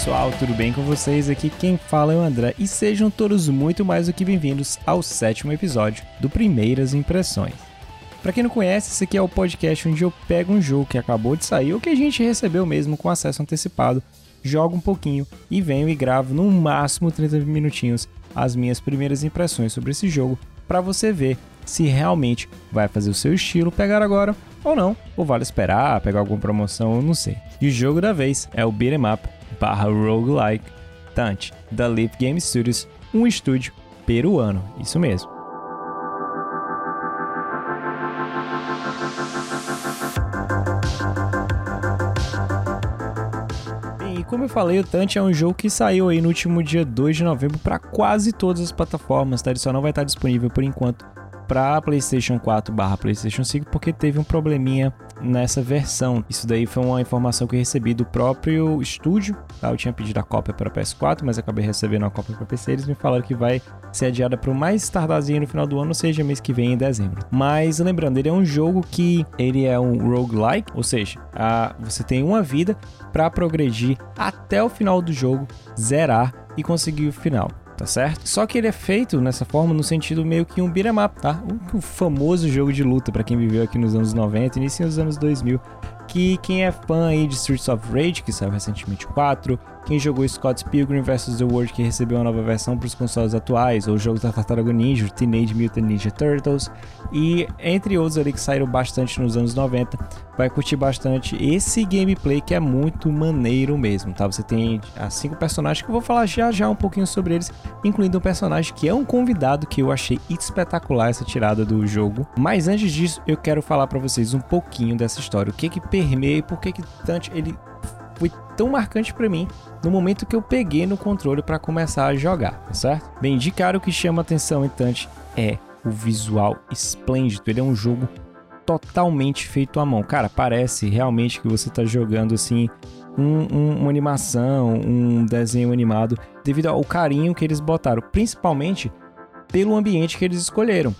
pessoal, tudo bem com vocês? Aqui quem fala é o André e sejam todos muito mais do que bem-vindos ao sétimo episódio do Primeiras Impressões. Para quem não conhece, esse aqui é o podcast onde eu pego um jogo que acabou de sair ou que a gente recebeu mesmo com acesso antecipado, jogo um pouquinho e venho e gravo no máximo 30 minutinhos as minhas primeiras impressões sobre esse jogo para você ver se realmente vai fazer o seu estilo pegar agora ou não, ou vale esperar, pegar alguma promoção, eu não sei. E o jogo da vez é o Beat'em Up barra roguelike Tant, da Leap Game Studios, um estúdio peruano, isso mesmo. Como eu falei, o Tant é um jogo que saiu aí no último dia 2 de novembro para quase todas as plataformas, tá? Ele só não vai estar disponível por enquanto para PlayStation 4 barra PlayStation 5 porque teve um probleminha nessa versão. Isso daí foi uma informação que eu recebi do próprio estúdio. Tá? Eu tinha pedido a cópia para PS4, mas acabei recebendo a cópia para PC. Eles me falaram que vai ser adiada para o mais tardazinho no final do ano, ou seja, mês que vem em dezembro. Mas lembrando, ele é um jogo que ele é um roguelike, ou seja, a, você tem uma vida para progredir até o final do jogo, zerar e conseguir o final tá certo? Só que ele é feito nessa forma no sentido meio que um beat'em up, tá? O famoso jogo de luta para quem viveu aqui nos anos 90 e início dos anos 2000, que quem é fã aí de Streets of Rage, que saiu recentemente 4, quem jogou Scott Pilgrim vs. The World, que recebeu uma nova versão para os consoles atuais, ou jogos da Tartaruga Ninja, Teenage Mutant Ninja Turtles, e entre outros ali que saíram bastante nos anos 90, vai curtir bastante esse gameplay que é muito maneiro mesmo, tá? Você tem as cinco personagens que eu vou falar já já um pouquinho sobre eles, incluindo um personagem que é um convidado que eu achei espetacular essa tirada do jogo. Mas antes disso, eu quero falar para vocês um pouquinho dessa história, o que que permeia e por que que tanto ele tão marcante para mim no momento que eu peguei no controle para começar a jogar, tá certo? Bem, de cara o que chama atenção Tante é o visual esplêndido. Ele é um jogo totalmente feito à mão. Cara, parece realmente que você tá jogando assim um, um, uma animação, um desenho animado, devido ao carinho que eles botaram, principalmente pelo ambiente que eles escolheram.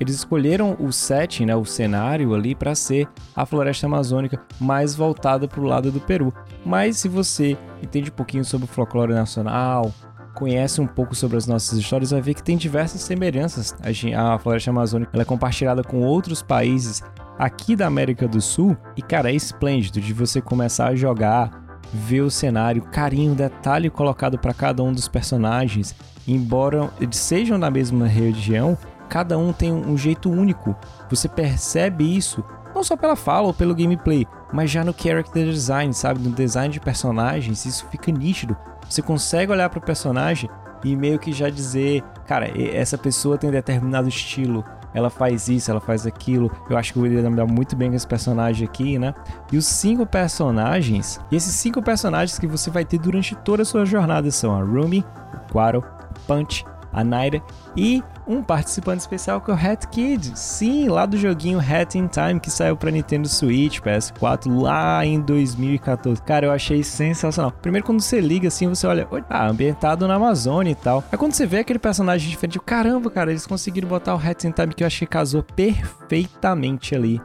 Eles escolheram o setting, né, o cenário ali para ser a floresta amazônica mais voltada para o lado do Peru. Mas se você entende um pouquinho sobre o folclore nacional, conhece um pouco sobre as nossas histórias, vai ver que tem diversas semelhanças. A floresta amazônica é compartilhada com outros países aqui da América do Sul e, cara, é esplêndido de você começar a jogar, ver o cenário, carinho, detalhe colocado para cada um dos personagens, embora eles sejam da mesma região, cada um tem um jeito único. Você percebe isso não só pela fala ou pelo gameplay, mas já no character design, sabe? No design de personagens, isso fica nítido. Você consegue olhar para o personagem e meio que já dizer, cara, essa pessoa tem determinado estilo, ela faz isso, ela faz aquilo. Eu acho que o William dá muito bem com esse personagem aqui, né? E os cinco personagens, e esses cinco personagens que você vai ter durante toda a sua jornada são a Rumi, o Quaro, Punch, a Naira e um participante especial que é o Hat Kid. Sim, lá do joguinho Hat in Time que saiu para Nintendo Switch, PS4 lá em 2014. Cara, eu achei sensacional. Primeiro quando você liga assim, você olha, ah, ambientado na Amazônia e tal. Aí quando você vê aquele personagem diferente, caramba, cara, eles conseguiram botar o Hat in Time que eu achei que casou perfeitamente ali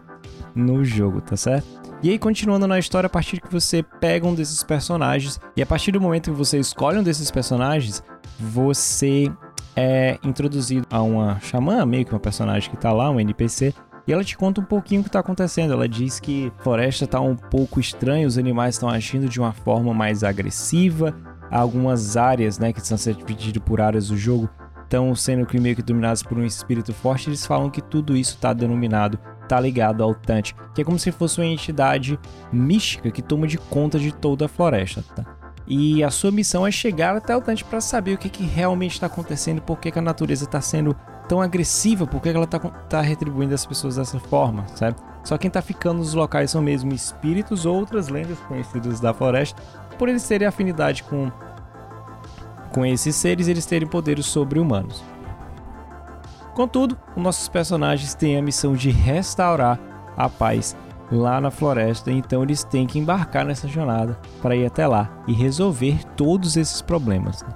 no jogo, tá certo? E aí, continuando na história, a partir que você pega um desses personagens, e a partir do momento que você escolhe um desses personagens, você é introduzido a uma xamã, meio que uma personagem que tá lá, um NPC, e ela te conta um pouquinho o que está acontecendo. Ela diz que a floresta está um pouco estranha, os animais estão agindo de uma forma mais agressiva. Algumas áreas, né, que estão sendo divididas por áreas do jogo, estão sendo meio que dominadas por um espírito forte. Eles falam que tudo isso está denominado, está ligado ao Tante, que é como se fosse uma entidade mística que toma de conta de toda a floresta. Tá? E a sua missão é chegar até o Dante para saber o que, que realmente está acontecendo, por que, que a natureza está sendo tão agressiva, por que, que ela está tá retribuindo as pessoas dessa forma, sabe? Só quem está ficando nos locais são mesmo espíritos ou outras lendas conhecidas da floresta, por eles terem afinidade com, com esses seres, eles terem poderes sobre-humanos. Contudo, os nossos personagens têm a missão de restaurar a paz lá na floresta, então eles têm que embarcar nessa jornada para ir até lá e resolver todos esses problemas. Né?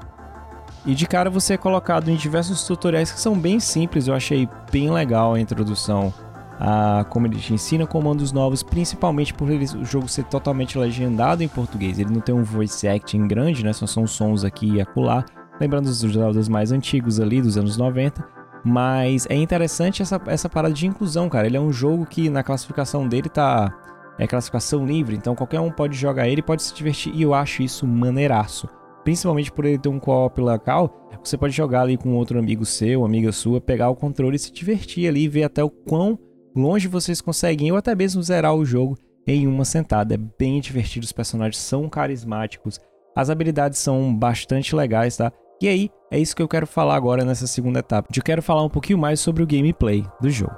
E de cara você é colocado em diversos tutoriais que são bem simples, eu achei bem legal a introdução a como ele te ensina comandos novos, principalmente por ele, o jogo ser totalmente legendado em português. Ele não tem um voice acting grande, né? Só são sons aqui e acolá, lembrando dos Zeldas mais antigos ali, dos anos 90. Mas é interessante essa, essa parada de inclusão, cara. Ele é um jogo que na classificação dele tá. É classificação livre, então qualquer um pode jogar ele pode se divertir. E eu acho isso maneiraço. Principalmente por ele ter um co-op local, você pode jogar ali com outro amigo seu, amiga sua, pegar o controle e se divertir ali, ver até o quão longe vocês conseguem, ou até mesmo zerar o jogo em uma sentada. É bem divertido, os personagens são carismáticos, as habilidades são bastante legais, tá? E aí, é isso que eu quero falar agora nessa segunda etapa. Eu quero falar um pouquinho mais sobre o gameplay do jogo.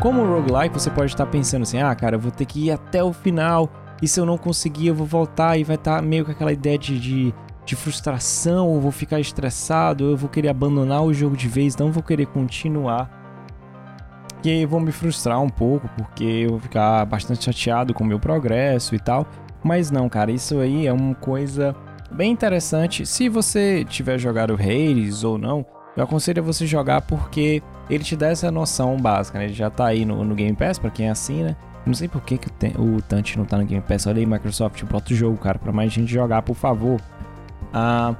Como roguelike, você pode estar pensando assim: ah, cara, eu vou ter que ir até o final e se eu não conseguir, eu vou voltar e vai estar meio com aquela ideia de, de, de frustração, eu vou ficar estressado, eu vou querer abandonar o jogo de vez, não vou querer continuar. E eu vou me frustrar um pouco, porque eu vou ficar bastante chateado com o meu progresso e tal. Mas não, cara, isso aí é uma coisa bem interessante. Se você tiver jogado Hades ou não, eu aconselho a você jogar porque ele te dá essa noção básica, né? Ele já tá aí no, no Game Pass, pra quem é assim, né? Não sei por que, que o, o Tante não tá no Game Pass. Olha aí, Microsoft, bota o jogo, cara, pra mais gente jogar, por favor. Ah,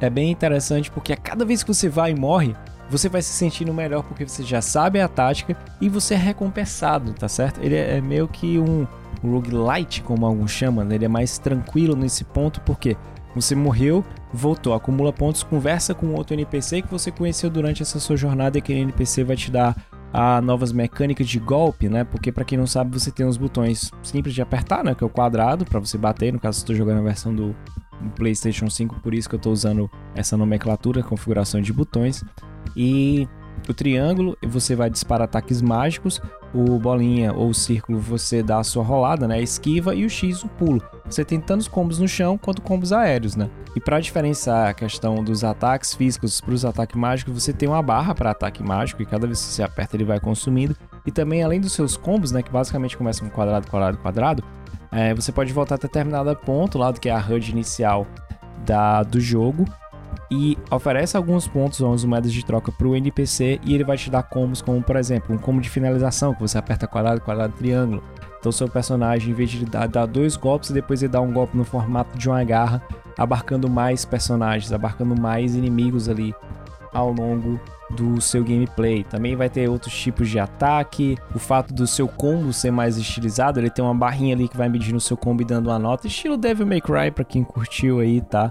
é bem interessante porque a cada vez que você vai e morre, você vai se sentindo melhor porque você já sabe a tática e você é recompensado, tá certo? Ele é, é meio que um roguelite, como alguns chamam, né? ele é mais tranquilo nesse ponto porque você morreu, voltou, acumula pontos, conversa com outro NPC que você conheceu durante essa sua jornada e aquele NPC vai te dar a novas mecânicas de golpe, né? Porque para quem não sabe, você tem uns botões simples de apertar, né? Que é o quadrado para você bater. No caso, estou jogando a versão do PlayStation 5, por isso que eu estou usando essa nomenclatura, configuração de botões. E o triângulo, você vai disparar ataques mágicos. O bolinha ou o círculo, você dá a sua rolada, né? Esquiva e o X, o pulo. Você tem tantos combos no chão quanto combos aéreos, né? E para diferenciar a questão dos ataques físicos para os ataques mágicos, você tem uma barra para ataque mágico e cada vez que você aperta ele vai consumindo. E também além dos seus combos, né, que basicamente começam com quadrado, quadrado, quadrado, é, você pode voltar até determinado ponto lá do que é a HUD inicial da, do jogo e oferece alguns pontos ou as moedas de troca para o NPC e ele vai te dar combos como, por exemplo, um combo de finalização que você aperta quadrado, quadrado, triângulo. Então seu personagem, em vez de dar, dar dois golpes, depois ele dá um golpe no formato de uma garra, abarcando mais personagens, abarcando mais inimigos ali ao longo do seu gameplay. Também vai ter outros tipos de ataque. O fato do seu combo ser mais estilizado, ele tem uma barrinha ali que vai medindo o seu combo e dando uma nota, estilo Devil May Cry para quem curtiu aí, tá?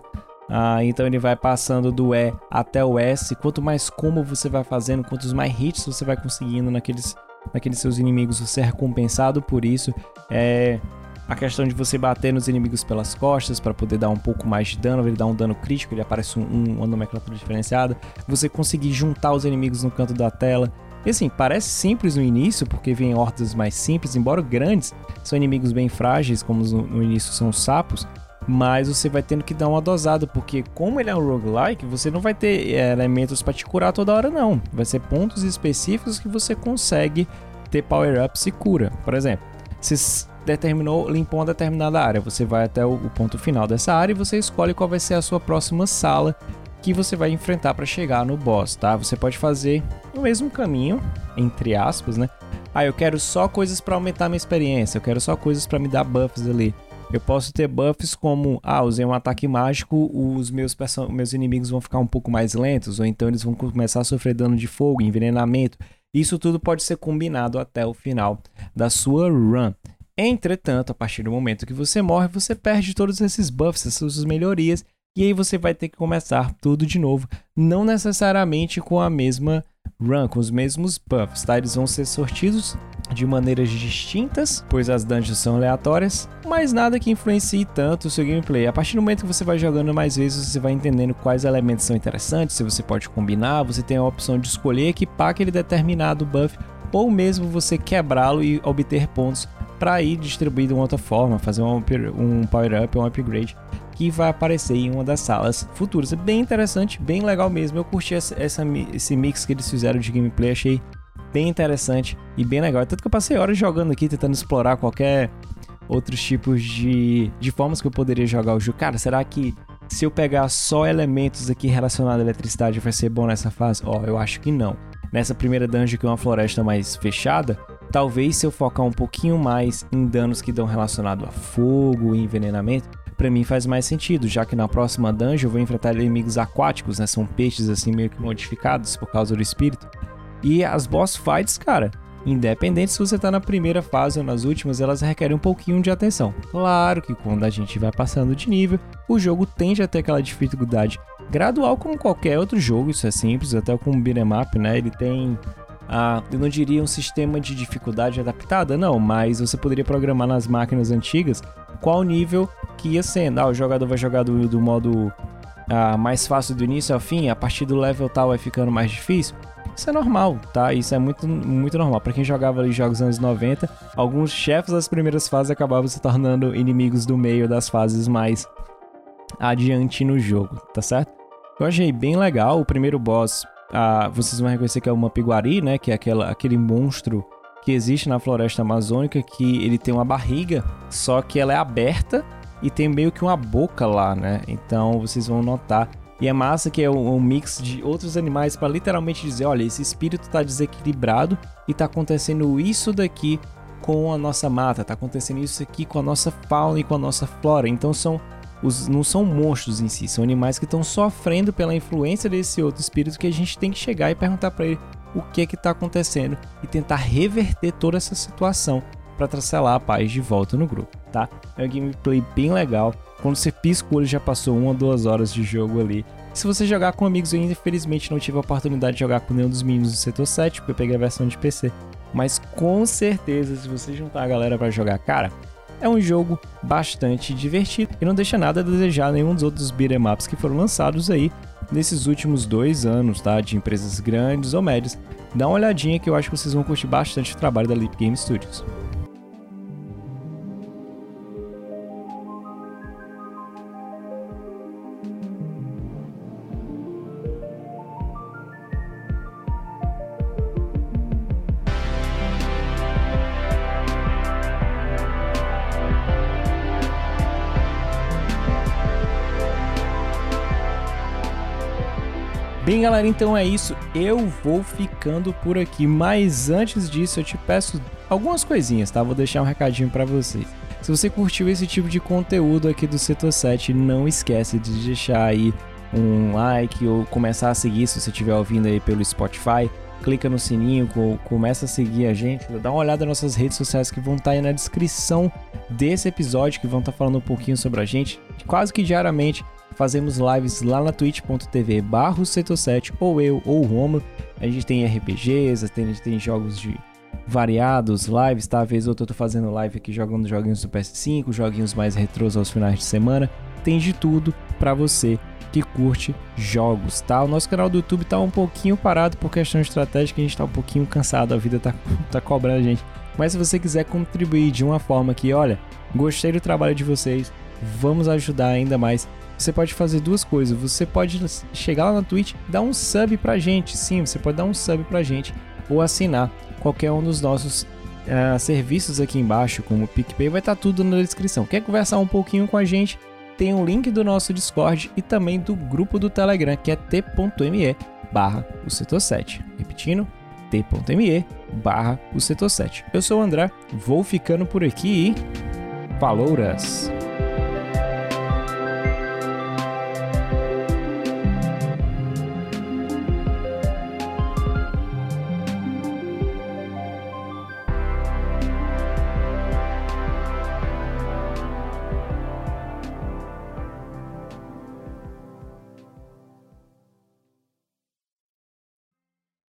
Ah, então ele vai passando do E até o S. Quanto mais combo você vai fazendo, quantos mais hits você vai conseguindo naqueles naqueles seus inimigos, você é recompensado por isso. É a questão de você bater nos inimigos pelas costas para poder dar um pouco mais de dano, ele dá um dano crítico, ele aparece um, um, uma nomenclatura diferenciada. Você conseguir juntar os inimigos no canto da tela. E assim, parece simples no início, porque vem hordas mais simples, embora grandes, são inimigos bem frágeis, como no, início são os sapos mas você vai tendo que dar uma dosada, porque como ele é um roguelike, você não vai ter é, elementos para te curar toda hora não. Vai ser pontos específicos que você consegue ter power-ups e cura. Por exemplo, se determinou, limpou uma determinada área, você vai até o ponto final dessa área e você escolhe qual vai ser a sua próxima sala que você vai enfrentar para chegar no boss, tá? Você pode fazer o mesmo caminho, entre aspas, né? Ah, eu quero só coisas para aumentar minha experiência, eu quero só coisas para me dar buffs ali. Eu posso ter buffs como, ah, usei um ataque mágico, os meus, meus inimigos vão ficar um pouco mais lentos, ou então eles vão começar a sofrer dano de fogo, envenenamento. Isso tudo pode ser combinado até o final da sua run. Entretanto, a partir do momento que você morre, você perde todos esses buffs, essas melhorias, e aí você vai ter que começar tudo de novo, não necessariamente com a mesma run, com os mesmos buffs, tá? Eles vão ser sortidos de maneiras distintas, pois as dungeons são aleatórias, mas nada que influencie tanto o seu gameplay. A partir do momento que você vai jogando mais vezes, você vai entendendo quais elementos são interessantes, se você pode combinar, você tem a opção de escolher equipar aquele determinado buff ou mesmo você quebrá-lo e obter pontos para ir distribuir de uma outra forma, fazer um, um power up ou um upgrade que vai aparecer em uma das salas futuras. É bem interessante, bem legal mesmo. Eu curti essa, essa, esse mix que eles fizeram de gameplay, achei bem interessante e bem legal. Tanto que eu passei horas jogando aqui, tentando explorar qualquer outros tipos de, de formas que eu poderia jogar o jogo. Cara, será que se eu pegar só elementos aqui relacionados à eletricidade vai ser bom nessa fase? Ó, oh, eu acho que não. Nessa primeira dungeon que é uma floresta mais fechada, talvez se eu focar um pouquinho mais em danos que dão relacionado a fogo e envenenamento, para mim faz mais sentido, já que na próxima dungeon eu vou enfrentar inimigos aquáticos, né? São peixes assim meio que modificados por causa do espírito. E as boss fights, cara, independente se você tá na primeira fase ou nas últimas, elas requerem um pouquinho de atenção. Claro que quando a gente vai passando de nível, o jogo tende a ter aquela dificuldade gradual como qualquer outro jogo, isso é simples, até com o beat'em up, né? Ele tem ah, eu não diria um sistema de dificuldade adaptada, não, mas você poderia programar nas máquinas antigas qual nível que ia sendo. Ah, o jogador vai jogar do, do modo ah, mais fácil do início ao fim, a partir do level tal vai ficando mais difícil. Isso é normal, tá? Isso é muito, muito normal. Para quem jogava ali jogos anos 90, alguns chefes das primeiras fases acabavam se tornando inimigos do meio das fases mais adiante no jogo, tá certo? Eu achei bem legal. O primeiro boss, ah, vocês vão reconhecer que é uma piguari, né? Que é aquela, aquele monstro que existe na floresta amazônica que ele tem uma barriga, só que ela é aberta e tem meio que uma boca lá, né? Então vocês vão notar e é massa que é um, um mix de outros animais para literalmente dizer, olha, esse espírito está desequilibrado e está acontecendo isso daqui com a nossa mata, está acontecendo isso aqui com a nossa fauna e com a nossa flora. Então são os, não são monstros em si, são animais que estão sofrendo pela influência desse outro espírito que a gente tem que chegar e perguntar para ele o que é que está acontecendo e tentar reverter toda essa situação para trazer a paz de volta no grupo, tá? É um gameplay bem legal. Quando você pisca o olho já passou uma ou duas horas de jogo ali. Se você jogar com amigos, eu infelizmente não tive a oportunidade de jogar com nenhum dos meninos do setor 7, porque eu peguei a versão de PC. Mas com certeza, se você juntar a galera para jogar, cara, é um jogo bastante divertido e não deixa nada a desejar nenhum dos outros beat'em ups que foram lançados aí nesses últimos dois anos, tá? De empresas grandes ou médias. Dá uma olhadinha que eu acho que vocês vão curtir bastante o trabalho da Leap Game Studios. Bem, galera, então é isso. Eu vou ficando por aqui, mas antes disso eu te peço algumas coisinhas, tá? Vou deixar um recadinho para vocês. Se você curtiu esse tipo de conteúdo aqui do Setor 7, não esquece de deixar aí um like ou começar a seguir se você estiver ouvindo aí pelo Spotify. Clica no sininho, começa a seguir a gente, dá uma olhada nas nossas redes sociais que vão estar tá aí na descrição desse episódio, que vão estar tá falando um pouquinho sobre a gente. Quase que diariamente fazemos lives lá na twitch.tv barro setor 7 ou eu ou o Romulo. A gente tem RPGs, a gente tem jogos de variados, lives, tá? Vez eu tô fazendo live aqui jogando joguinhos do PS5, joguinhos mais retrôs aos finais de semana. Tem de tudo para você que curte jogos, tá? O nosso canal do YouTube tá um pouquinho parado por questão estratégica, a gente tá um pouquinho cansado, a vida tá, tá cobrando a gente. Mas se você quiser contribuir de uma forma que, olha, gostei do trabalho de vocês, vamos ajudar ainda mais você pode fazer duas coisas. Você pode chegar lá na Twitch, dar um sub pra gente. Sim, você pode dar um sub pra gente ou assinar qualquer um dos nossos uh, serviços aqui embaixo, como o PicPay, vai estar tá tudo na descrição. Quer conversar um pouquinho com a gente? Tem o um link do nosso Discord e também do grupo do Telegram, que é t.me barra o setor 7. Repetindo, t.me barra o setor 7. Eu sou o André, vou ficando por aqui e... Falouras!